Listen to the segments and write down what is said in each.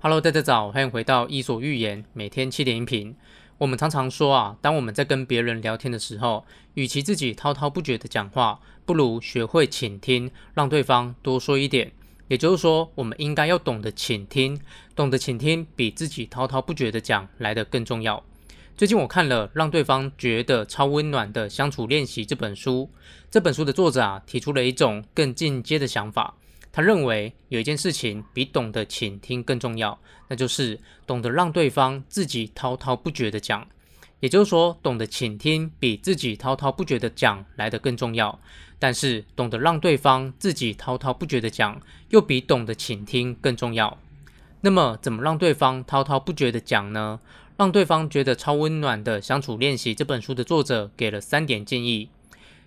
Hello，大家早，欢迎回到伊索寓言，每天七点音频。我们常常说啊，当我们在跟别人聊天的时候，与其自己滔滔不绝的讲话，不如学会倾听，让对方多说一点。也就是说，我们应该要懂得倾听，懂得倾听比自己滔滔不绝的讲来得更重要。最近我看了《让对方觉得超温暖的相处练习》这本书，这本书的作者啊，提出了一种更进阶的想法。他认为有一件事情比懂得倾听更重要，那就是懂得让对方自己滔滔不绝地讲。也就是说，懂得倾听比自己滔滔不绝地讲来得更重要。但是，懂得让对方自己滔滔不绝地讲，又比懂得倾听更重要。那么，怎么让对方滔滔不绝地讲呢？让对方觉得超温暖的相处练习这本书的作者给了三点建议。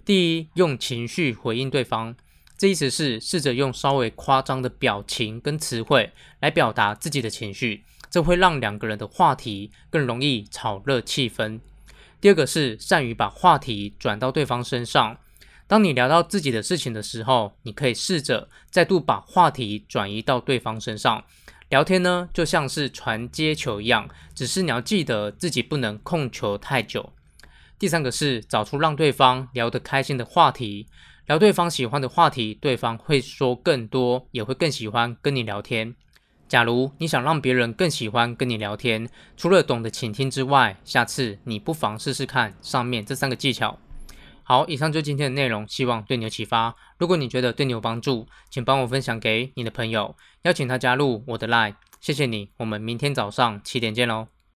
第一，用情绪回应对方。这意思是试着用稍微夸张的表情跟词汇来表达自己的情绪，这会让两个人的话题更容易炒热气氛。第二个是善于把话题转到对方身上。当你聊到自己的事情的时候，你可以试着再度把话题转移到对方身上。聊天呢，就像是传接球一样，只是你要记得自己不能控球太久。第三个是找出让对方聊得开心的话题。聊对方喜欢的话题，对方会说更多，也会更喜欢跟你聊天。假如你想让别人更喜欢跟你聊天，除了懂得倾听之外，下次你不妨试试看上面这三个技巧。好，以上就是今天的内容，希望对你有启发。如果你觉得对你有帮助，请帮我分享给你的朋友，邀请他加入我的 Line。谢谢你，我们明天早上七点见喽。